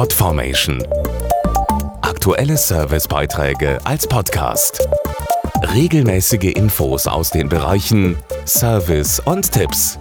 Podformation. Aktuelle Servicebeiträge als Podcast. Regelmäßige Infos aus den Bereichen Service und Tipps.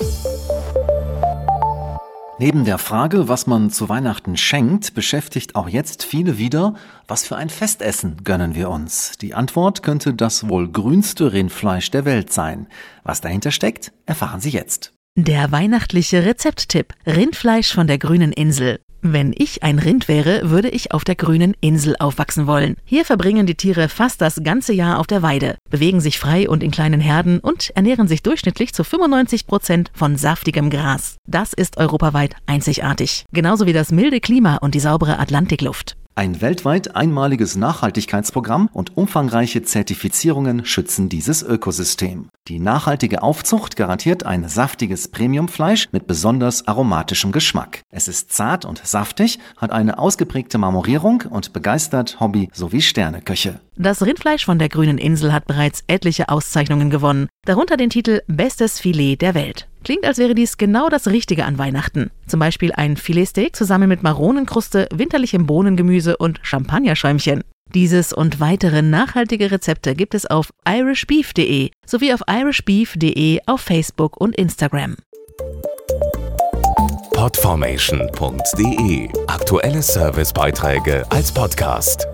Neben der Frage, was man zu Weihnachten schenkt, beschäftigt auch jetzt viele wieder, was für ein Festessen gönnen wir uns. Die Antwort könnte das wohl grünste Rindfleisch der Welt sein. Was dahinter steckt, erfahren Sie jetzt. Der weihnachtliche Rezepttipp Rindfleisch von der grünen Insel. Wenn ich ein Rind wäre, würde ich auf der grünen Insel aufwachsen wollen. Hier verbringen die Tiere fast das ganze Jahr auf der Weide, bewegen sich frei und in kleinen Herden und ernähren sich durchschnittlich zu 95 Prozent von saftigem Gras. Das ist europaweit einzigartig. Genauso wie das milde Klima und die saubere Atlantikluft. Ein weltweit einmaliges Nachhaltigkeitsprogramm und umfangreiche Zertifizierungen schützen dieses Ökosystem. Die nachhaltige Aufzucht garantiert ein saftiges Premiumfleisch mit besonders aromatischem Geschmack. Es ist zart und saftig, hat eine ausgeprägte Marmorierung und begeistert Hobby- sowie Sterneköche. Das Rindfleisch von der grünen Insel hat bereits etliche Auszeichnungen gewonnen, darunter den Titel Bestes Filet der Welt. Klingt, als wäre dies genau das Richtige an Weihnachten. Zum Beispiel ein Filetsteak zusammen mit Maronenkruste, winterlichem Bohnengemüse und Champagnerschäumchen. Dieses und weitere nachhaltige Rezepte gibt es auf irishbeef.de sowie auf irishbeef.de auf Facebook und Instagram. Podformation.de Aktuelle Servicebeiträge als Podcast.